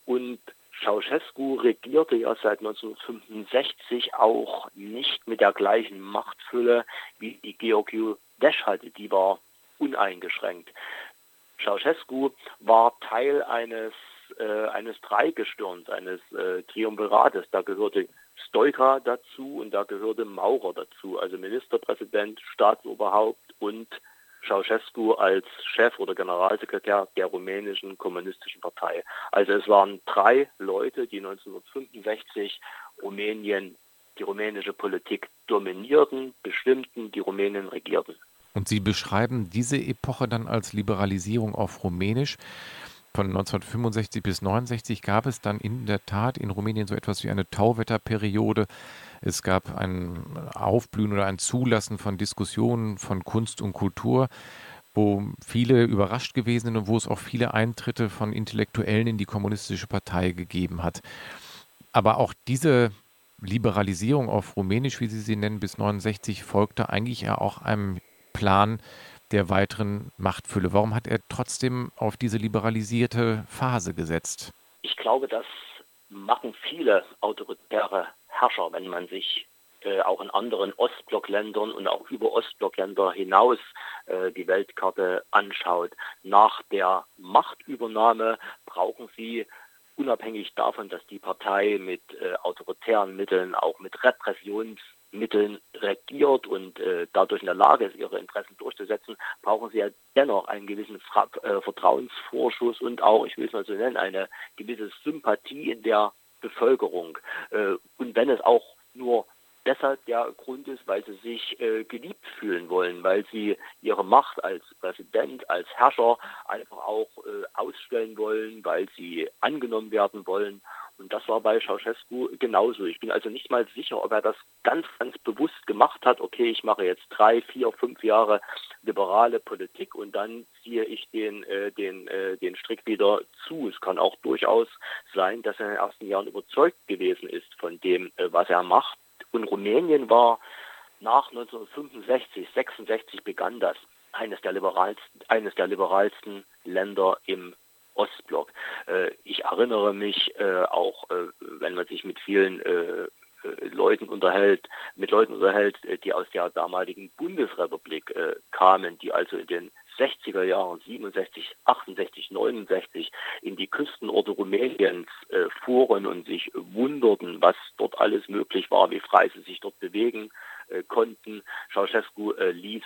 S3: Und Ceausescu regierte ja seit 1965 auch nicht mit der gleichen Machtfülle, wie die Georgiou Desch hatte. Die war uneingeschränkt. Ceausescu war Teil eines äh, eines Dreigestirns, eines äh, Triumvirates. Da gehörte Stoika dazu und da gehörte Maurer dazu, also Ministerpräsident, Staatsoberhaupt und Ceausescu als Chef oder Generalsekretär der rumänischen kommunistischen Partei. Also es waren drei Leute, die 1965 Rumänien, die rumänische Politik dominierten, bestimmten, die Rumänien regierten.
S1: Und Sie beschreiben diese Epoche dann als Liberalisierung auf Rumänisch. Von 1965 bis 1969 gab es dann in der Tat in Rumänien so etwas wie eine Tauwetterperiode. Es gab ein Aufblühen oder ein Zulassen von Diskussionen von Kunst und Kultur, wo viele überrascht gewesen sind und wo es auch viele Eintritte von Intellektuellen in die kommunistische Partei gegeben hat. Aber auch diese Liberalisierung auf Rumänisch, wie Sie sie nennen, bis 1969 folgte eigentlich ja auch einem Plan, der weiteren Machtfülle. Warum hat er trotzdem auf diese liberalisierte Phase gesetzt?
S3: Ich glaube, das machen viele autoritäre Herrscher, wenn man sich äh, auch in anderen Ostblockländern und auch über Ostblockländer hinaus äh, die Weltkarte anschaut. Nach der Machtübernahme brauchen sie unabhängig davon, dass die Partei mit äh, autoritären Mitteln, auch mit Repressions Mitteln regiert und äh, dadurch in der Lage ist, ihre Interessen durchzusetzen, brauchen sie ja dennoch einen gewissen Fra äh, Vertrauensvorschuss und auch, ich will es mal so nennen, eine gewisse Sympathie in der Bevölkerung. Äh, und wenn es auch nur deshalb der Grund ist, weil sie sich äh, geliebt fühlen wollen, weil sie ihre Macht als Präsident, als Herrscher einfach auch äh, ausstellen wollen, weil sie angenommen werden wollen. Das war bei Ceausescu genauso. Ich bin also nicht mal sicher, ob er das ganz, ganz bewusst gemacht hat. Okay, ich mache jetzt drei, vier, fünf Jahre liberale Politik und dann ziehe ich den, äh, den, äh, den Strick wieder zu. Es kann auch durchaus sein, dass er in den ersten Jahren überzeugt gewesen ist von dem, äh, was er macht. Und Rumänien war nach 1965, 66 begann das eines der liberalsten, eines der liberalsten Länder im Ostblock. Äh, ich erinnere mich äh, auch, äh, wenn man sich mit vielen Leuten unterhält, mit Leuten unterhält, die aus der damaligen Bundesrepublik kamen, die also in den 60er Jahren 67, 68, 69 in die Küstenorte Rumäniens äh, fuhren und sich wunderten, was dort alles möglich war, wie frei sie sich dort bewegen äh, konnten. Ceausescu äh, ließ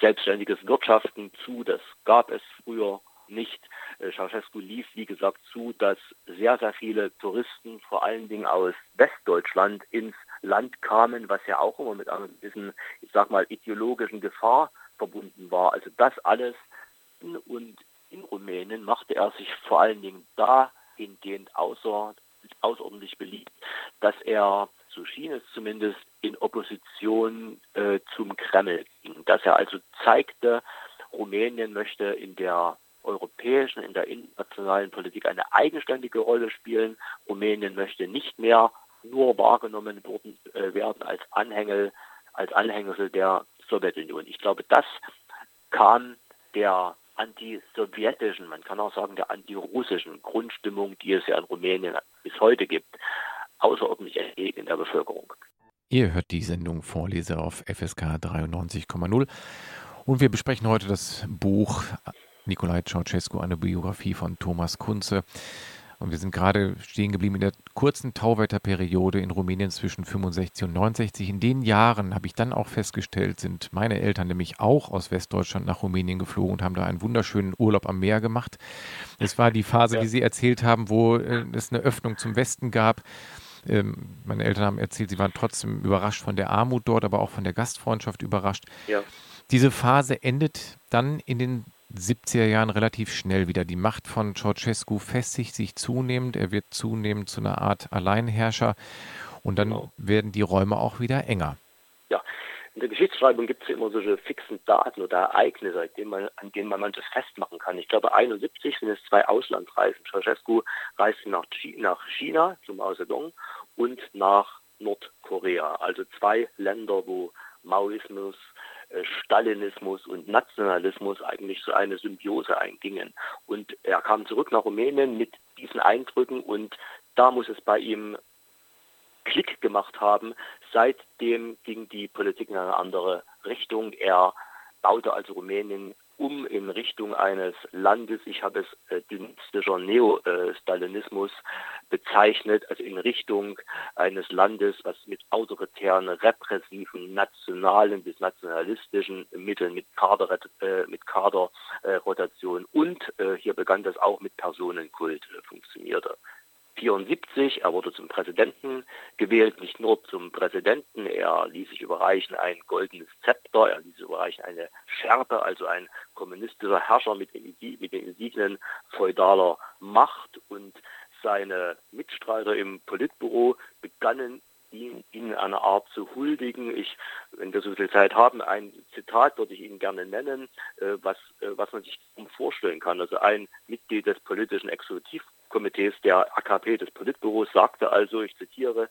S3: selbstständiges Wirtschaften zu, das gab es früher nicht. Äh, Ceausescu ließ, wie gesagt, zu, dass sehr, sehr viele Touristen, vor allen Dingen aus Westdeutschland, ins Land kamen, was ja auch immer mit einer gewissen, ich sag mal, ideologischen Gefahr verbunden war. Also das alles und in Rumänien machte er sich vor allen Dingen dahingehend außer, außerordentlich beliebt, dass er, so schien es zumindest, in Opposition äh, zum Kreml ging. Dass er also zeigte, Rumänien möchte in der europäischen, in der internationalen Politik eine eigenständige Rolle spielen. Rumänien möchte nicht mehr nur wahrgenommen äh, werden als Anhängel, als Anhängsel der Sowjetunion. Ich glaube, das kam der anti-sowjetischen, man kann auch sagen der anti-russischen Grundstimmung, die es ja in Rumänien bis heute gibt, außerordentlich entgegen in der Bevölkerung.
S1: Ihr hört die Sendung Vorleser auf FSK 93,0 und wir besprechen heute das Buch Nikolai Ceausescu, eine Biografie von Thomas Kunze. Und wir sind gerade stehen geblieben in der kurzen Tauwetterperiode in Rumänien zwischen 65 und 69. In den Jahren habe ich dann auch festgestellt, sind meine Eltern nämlich auch aus Westdeutschland nach Rumänien geflogen und haben da einen wunderschönen Urlaub am Meer gemacht. Es war die Phase, ja. wie Sie erzählt haben, wo äh, es eine Öffnung zum Westen gab. Ähm, meine Eltern haben erzählt, sie waren trotzdem überrascht von der Armut dort, aber auch von der Gastfreundschaft überrascht. Ja. Diese Phase endet dann in den 70er Jahren relativ schnell wieder. Die Macht von Ceausescu festigt sich zunehmend. Er wird zunehmend zu einer Art Alleinherrscher. Und dann genau. werden die Räume auch wieder enger.
S3: Ja, in der Geschichtsschreibung gibt es ja immer solche fixen Daten oder Ereignisse, an denen, man, an denen man manches festmachen kann. Ich glaube, 71 sind es zwei Auslandsreisen. Ceausescu reiste nach, nach China zum Mao Zedong und nach Nordkorea. Also zwei Länder, wo Maoismus, Stalinismus und Nationalismus eigentlich so eine Symbiose eingingen. Und er kam zurück nach Rumänien mit diesen Eindrücken und da muss es bei ihm Klick gemacht haben. Seitdem ging die Politik in eine andere Richtung. Er baute also Rumänien um in Richtung eines Landes, ich habe es äh, dynastischer Neo-Stalinismus bezeichnet, also in Richtung eines Landes, was mit autoritären, repressiven, nationalen bis nationalistischen Mitteln, mit, Kader, äh, mit Kaderrotation und äh, hier begann das auch mit Personenkult äh, funktionierte. 1974. Er wurde zum Präsidenten gewählt, nicht nur zum Präsidenten, er ließ sich überreichen ein goldenes Zepter, er ließ sich überreichen eine Schärpe, also ein kommunistischer Herrscher mit den, mit den Insignien feudaler Macht und seine Mitstreiter im Politbüro begannen ihn in einer Art zu huldigen. Ich, wenn wir so viel Zeit haben, ein Zitat würde ich Ihnen gerne nennen, äh, was, äh, was man sich vorstellen kann. Also ein Mitglied des politischen Exekutivkomitees der AKP des Politbüros sagte also, ich zitiere,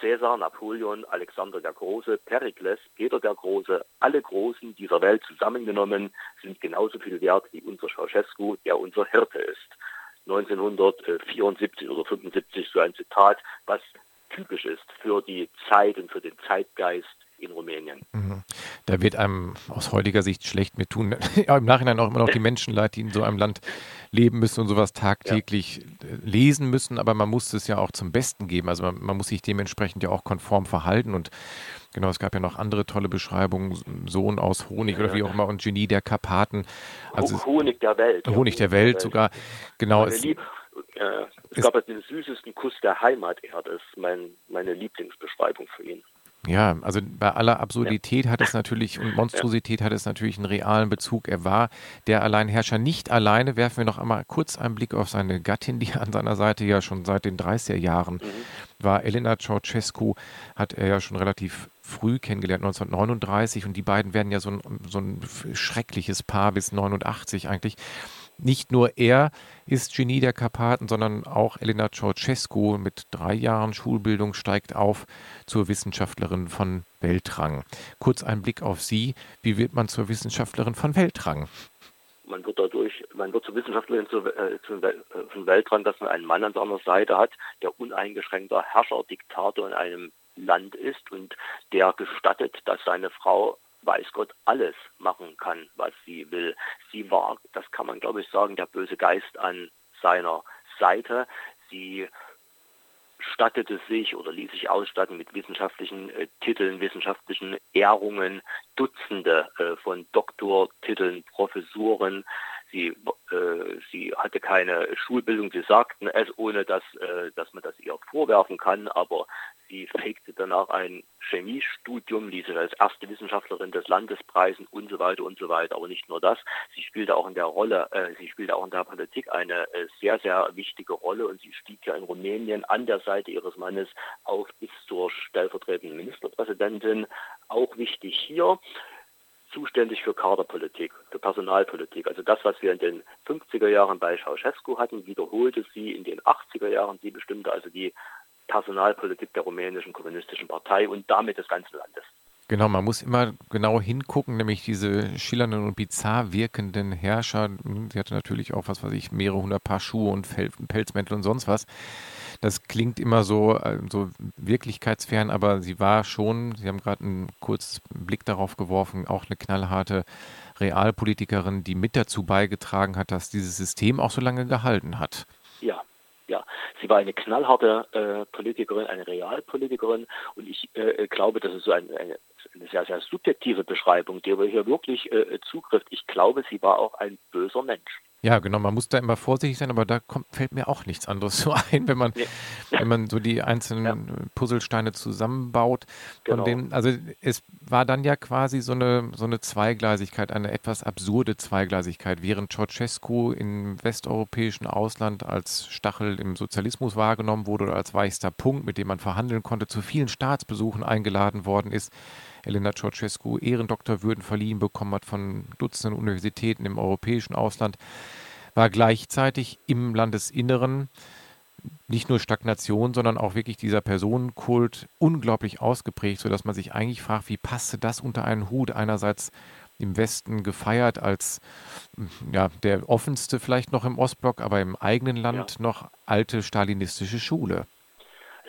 S3: Cäsar, Napoleon, Alexander der Große, Perikles, Peter der Große, alle Großen dieser Welt zusammengenommen sind genauso viel wert wie unser Ceausescu, der unser Hirte ist. 1974 oder 75 so ein Zitat, was typisch ist für die Zeit und für den Zeitgeist in Rumänien. Mhm.
S1: Da wird einem aus heutiger Sicht schlecht mit tun. Ja, Im Nachhinein auch immer noch die Menschen leid, die in so einem Land leben müssen und sowas tagtäglich ja. Äh, lesen müssen, aber man muss es ja auch zum Besten geben. Also man, man, muss sich dementsprechend ja auch konform verhalten und genau, es gab ja noch andere tolle Beschreibungen, Sohn aus Honig ja, oder wie auch immer und Genie der Karpaten.
S3: Also Honig der Welt.
S1: Honig der Welt sogar. Genau.
S3: Es, lieb, äh, es gab halt den süßesten Kuss der Heimaterde, das ist mein, meine Lieblingsbeschreibung für ihn.
S1: Ja, also bei aller Absurdität ja. hat es natürlich und Monstrosität ja. hat es natürlich einen realen Bezug. Er war der Alleinherrscher nicht alleine. Werfen wir noch einmal kurz einen Blick auf seine Gattin, die an seiner Seite ja schon seit den 30er Jahren mhm. war. Elena Ceausescu hat er ja schon relativ früh kennengelernt, 1939. Und die beiden werden ja so ein, so ein schreckliches Paar bis 89 eigentlich nicht nur er ist Genie der Karpaten, sondern auch Elena Ceausescu mit drei Jahren Schulbildung steigt auf zur Wissenschaftlerin von Weltrang. Kurz ein Blick auf Sie. Wie wird man zur Wissenschaftlerin von Weltrang?
S3: Man wird dadurch, man wird zur Wissenschaftlerin zu, äh, zu, äh, von Weltrang, dass man einen Mann an seiner Seite hat, der uneingeschränkter Herrscher, Diktator in einem Land ist und der gestattet, dass seine Frau weiß Gott, alles machen kann, was sie will. Sie war, das kann man glaube ich sagen, der böse Geist an seiner Seite. Sie stattete sich oder ließ sich ausstatten mit wissenschaftlichen äh, Titeln, wissenschaftlichen Ehrungen, Dutzende äh, von Doktortiteln, Professuren. Sie, äh, sie hatte keine Schulbildung, sie sagten es, ohne dass, äh, dass man das ihr vorwerfen kann, aber Sie fegte danach ein Chemiestudium, ließ sich als erste Wissenschaftlerin des Landes preisen und so weiter und so weiter. Aber nicht nur das, sie spielte auch in der Rolle, äh, sie spielte auch in der Politik eine äh, sehr, sehr wichtige Rolle und sie stieg ja in Rumänien an der Seite ihres Mannes auf bis zur stellvertretenden Ministerpräsidentin. Auch wichtig hier, zuständig für Kaderpolitik, für Personalpolitik. Also das, was wir in den 50er Jahren bei Ceausescu hatten, wiederholte sie in den 80er Jahren. Sie bestimmte also die Personalpolitik der rumänischen kommunistischen Partei und damit des ganzen Landes.
S1: Genau, man muss immer genau hingucken, nämlich diese schillernden und bizarr wirkenden Herrscher. Sie hatte natürlich auch, was weiß ich, mehrere hundert Paar Schuhe und Pelzmäntel und sonst was. Das klingt immer so, äh, so wirklichkeitsfern, aber sie war schon, Sie haben gerade einen kurzen Blick darauf geworfen, auch eine knallharte Realpolitikerin, die mit dazu beigetragen hat, dass dieses System auch so lange gehalten hat.
S3: Ja, ja, sie war eine knallharte äh, Politikerin, eine Realpolitikerin und ich äh, glaube, das ist so ein, eine, eine, sehr, sehr subjektive Beschreibung, die aber hier wirklich äh, zugrifft. Ich glaube, sie war auch ein böser Mensch.
S1: Ja, genau, man muss da immer vorsichtig sein, aber da kommt, fällt mir auch nichts anderes so ein, wenn man, nee. wenn man so die einzelnen ja. Puzzlesteine zusammenbaut. Genau. denen, also es war dann ja quasi so eine, so eine Zweigleisigkeit, eine etwas absurde Zweigleisigkeit, während Ceausescu im westeuropäischen Ausland als Stachel im Sozialismus wahrgenommen wurde oder als weichster Punkt, mit dem man verhandeln konnte, zu vielen Staatsbesuchen eingeladen worden ist, Elena Ceausescu Ehrendoktorwürden verliehen bekommen hat von Dutzenden Universitäten im europäischen Ausland, war gleichzeitig im Landesinneren nicht nur Stagnation, sondern auch wirklich dieser Personenkult unglaublich ausgeprägt, sodass man sich eigentlich fragt, wie passte das unter einen Hut? Einerseits im Westen gefeiert als ja, der offenste vielleicht noch im Ostblock, aber im eigenen Land ja. noch alte stalinistische Schule.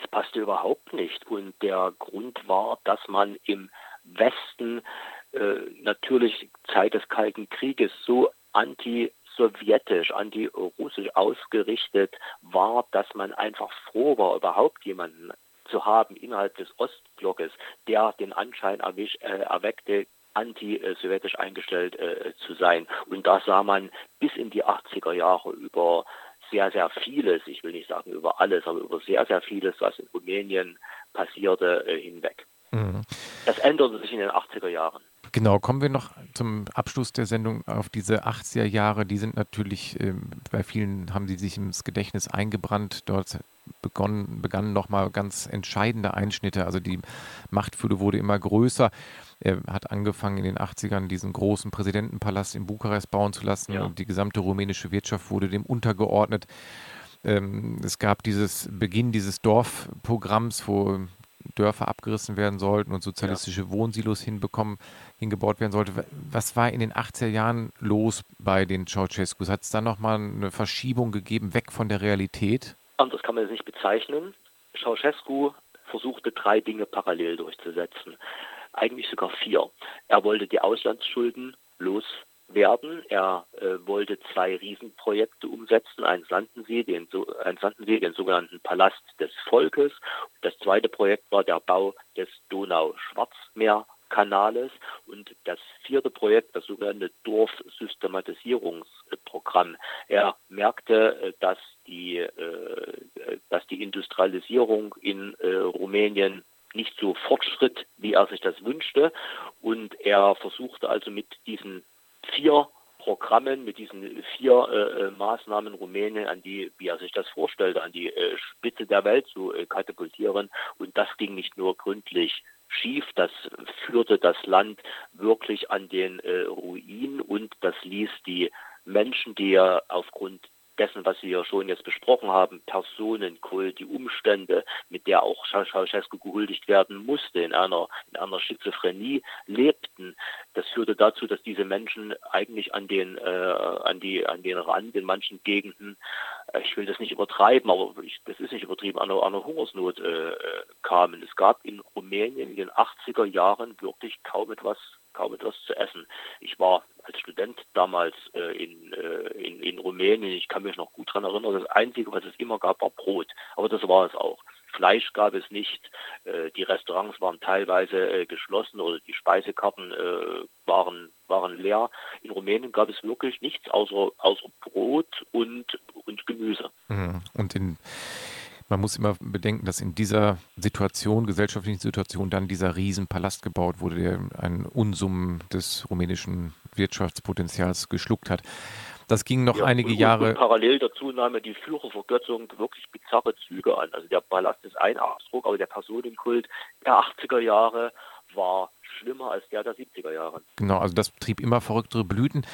S3: Es passte überhaupt nicht. Und der Grund war, dass man im Westen äh, natürlich Zeit des Kalten Krieges so anti-sowjetisch, anti-russisch ausgerichtet war, dass man einfach froh war, überhaupt jemanden zu haben innerhalb des Ostblockes, der den Anschein erwisch, äh, erweckte, anti-sowjetisch eingestellt äh, zu sein. Und da sah man bis in die 80er Jahre über sehr, sehr vieles, ich will nicht sagen über alles, aber über sehr, sehr vieles, was in Rumänien passierte, äh, hinweg. Mhm. Das änderte sich in den 80er Jahren.
S1: Genau, kommen wir noch zum Abschluss der Sendung auf diese 80er Jahre. Die sind natürlich, äh, bei vielen haben sie sich ins Gedächtnis eingebrannt. Dort begonnen, begannen nochmal ganz entscheidende Einschnitte. Also die Machtfülle wurde immer größer. Er hat angefangen in den 80ern diesen großen Präsidentenpalast in Bukarest bauen zu lassen ja. und die gesamte rumänische Wirtschaft wurde dem untergeordnet. Ähm, es gab dieses Beginn dieses Dorfprogramms, wo Dörfer abgerissen werden sollten und sozialistische ja. Wohnsilos hinbekommen, hingebaut werden sollte. Was war in den 80er Jahren los bei den Ceausescus? Hat es da nochmal eine Verschiebung gegeben, weg von der Realität?
S3: Anders kann man es nicht bezeichnen. Ceausescu versuchte drei Dinge parallel durchzusetzen. Eigentlich sogar vier. Er wollte die Auslandsschulden los werden. Er äh, wollte zwei Riesenprojekte umsetzen, einen Sandensee, den, so, einen Sandensee, den sogenannten Palast des Volkes. Das zweite Projekt war der Bau des Donau-Schwarzmeer-Kanales und das vierte Projekt, das sogenannte Dorfsystematisierungsprogramm. Er merkte, äh, dass die, äh, dass die Industrialisierung in äh, Rumänien nicht so fortschritt, wie er sich das wünschte. Und er versuchte also mit diesen vier Programmen, mit diesen vier äh, äh, Maßnahmen Rumänien an die, wie er sich das vorstellte, an die äh, Spitze der Welt zu äh, katapultieren. Und das ging nicht nur gründlich schief, das führte das Land wirklich an den äh, Ruin und das ließ die Menschen, die ja aufgrund dessen, was wir schon jetzt besprochen haben, Personenkult, die Umstände, mit der auch Ceausescu gehuldigt werden musste, in einer, in einer Schizophrenie lebten. Das führte dazu, dass diese Menschen eigentlich an den, äh, an die, an den Rand in manchen Gegenden, äh, ich will das nicht übertreiben, aber ich, das ist nicht übertrieben, an einer, Hungersnot äh, kamen. Es gab in Rumänien in den 80er Jahren wirklich kaum etwas kaum etwas zu essen. Ich war als Student damals äh, in, äh, in, in Rumänien, ich kann mich noch gut daran erinnern, das Einzige, was es immer gab, war Brot. Aber das war es auch. Fleisch gab es nicht, äh, die Restaurants waren teilweise äh, geschlossen oder die Speisekarten äh, waren, waren leer. In Rumänien gab es wirklich nichts außer, außer Brot und, und Gemüse.
S1: Mhm. Und in man muss immer bedenken, dass in dieser Situation, gesellschaftlichen Situation, dann dieser Riesenpalast gebaut wurde, der einen Unsummen des rumänischen Wirtschaftspotenzials geschluckt hat. Das ging noch ja, einige und, Jahre. Und
S3: parallel dazu nahm die Führervergötzung wirklich bizarre Züge an. Also der Palast ist ein Ausdruck, aber der Personenkult der 80er Jahre war schlimmer als der der 70er Jahre.
S1: Genau, also das trieb immer verrücktere Blüten.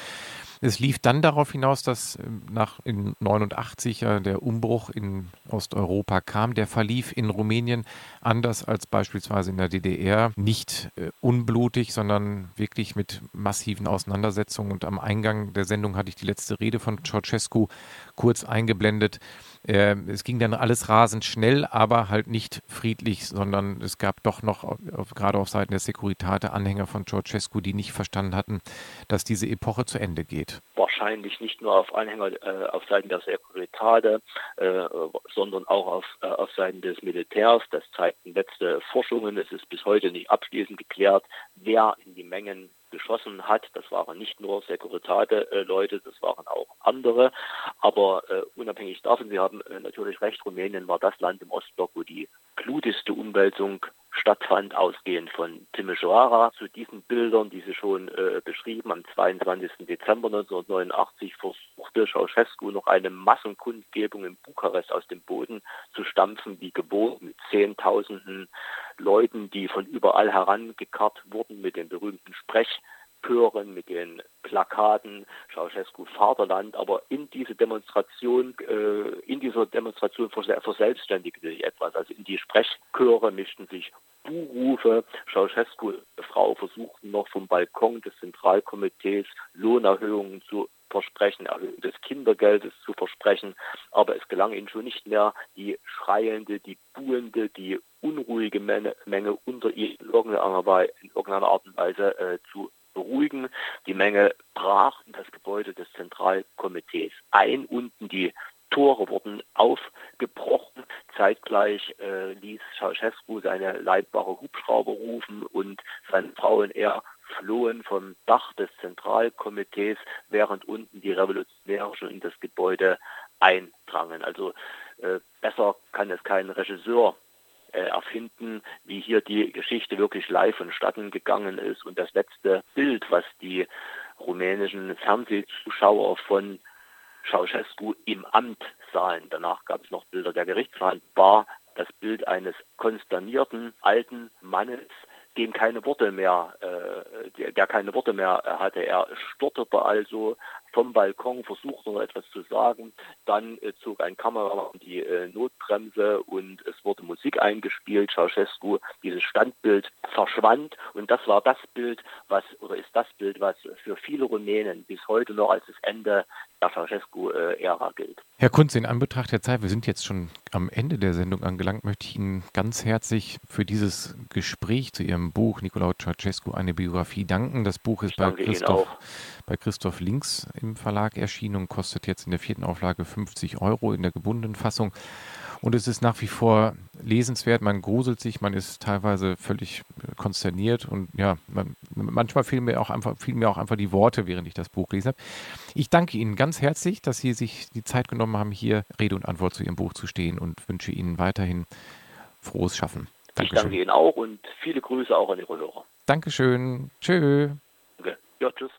S1: Es lief dann darauf hinaus, dass ähm, nach in 89 ja der Umbruch in Osteuropa kam. Der verlief in Rumänien anders als beispielsweise in der DDR. Nicht äh, unblutig, sondern wirklich mit massiven Auseinandersetzungen. Und am Eingang der Sendung hatte ich die letzte Rede von Ceausescu kurz eingeblendet. Äh, es ging dann alles rasend schnell, aber halt nicht friedlich, sondern es gab doch noch, gerade auf Seiten der Securitate, Anhänger von Ceausescu, die nicht verstanden hatten, dass diese Epoche zu Ende geht.
S3: Wahrscheinlich nicht nur auf Anhänger äh, auf Seiten der Securitate, äh, sondern auch auf, äh, auf Seiten des Militärs. Das zeigten letzte Forschungen. Es ist bis heute nicht abschließend geklärt, wer in die Mengen geschossen hat. Das waren nicht nur Securitate-Leute, das waren auch andere. Aber äh, unabhängig davon, Sie haben äh, natürlich recht, Rumänien war das Land im Ostblock, wo die blutigste Umwälzung stattfand, ausgehend von Timișoara. Zu diesen Bildern, die Sie schon äh, beschrieben, am 22. Dezember 1989 versuchte Ceausescu noch eine Massenkundgebung in Bukarest aus dem Boden zu stampfen, wie gewohnt, mit Zehntausenden Leuten, die von überall herangekarrt wurden mit den berühmten Sprech Chören, mit den Plakaten, Ceausescu Vaterland, aber in diese Demonstration, äh, in dieser Demonstration verselbstständigte sich etwas. Also in die Sprechchöre mischten sich Buhrufe. Ceausescu Frau versuchten noch vom Balkon des Zentralkomitees Lohnerhöhungen zu versprechen, Erhöhung des Kindergeldes zu versprechen, aber es gelang ihnen schon nicht mehr, die schreiende, die buhende, die unruhige Menge, Menge unter ihr in irgendeiner, in irgendeiner Art und Weise äh, zu beruhigen. Die Menge brach in das Gebäude des Zentralkomitees ein. Unten die Tore wurden aufgebrochen. Zeitgleich äh, ließ Ceausescu seine leibwache Hubschrauber rufen und seine Frau und er flohen vom Dach des Zentralkomitees, während unten die Revolutionäre schon in das Gebäude eindrangen. Also äh, besser kann es kein Regisseur erfinden, wie hier die Geschichte wirklich live vonstatten gegangen ist. Und das letzte Bild, was die rumänischen Fernsehzuschauer von Ceausescu im Amt sahen, danach gab es noch Bilder der Gerichtsverhandlung, war das Bild eines konsternierten alten Mannes, dem keine Worte mehr, äh, der, der keine Worte mehr hatte. Er stotterte also vom Balkon, versuchte noch etwas zu sagen. Dann äh, zog ein Kameramann die äh, Notbremse und es wurde Musik eingespielt. Ceausescu, dieses Standbild verschwand und das war das Bild, was oder ist das Bild, was für viele Rumänen bis heute noch als das Ende der Ceausescu-Ära gilt.
S1: Herr Kunz, in Anbetracht der Zeit, wir sind jetzt schon am Ende der Sendung angelangt, möchte ich Ihnen ganz herzlich für dieses Gespräch zu Ihrem Buch Nicolae Ceausescu, eine Biografie danken. Das Buch ist bei Christoph, bei Christoph Links im Verlag erschienen und kostet jetzt in der vierten Auflage 50 Euro in der gebundenen Fassung. Und es ist nach wie vor lesenswert, man gruselt sich, man ist teilweise völlig konsterniert und ja, man, manchmal fehlen mir, auch einfach, fehlen mir auch einfach die Worte, während ich das Buch lese. Ich danke Ihnen ganz herzlich, dass Sie sich die Zeit genommen haben, hier Rede und Antwort zu Ihrem Buch zu stehen und wünsche Ihnen weiterhin frohes Schaffen.
S3: Dankeschön. Ich danke Ihnen auch und viele Grüße auch an Ihre Hörer.
S1: Dankeschön. Tschö.
S3: Okay. Ja, tschüss.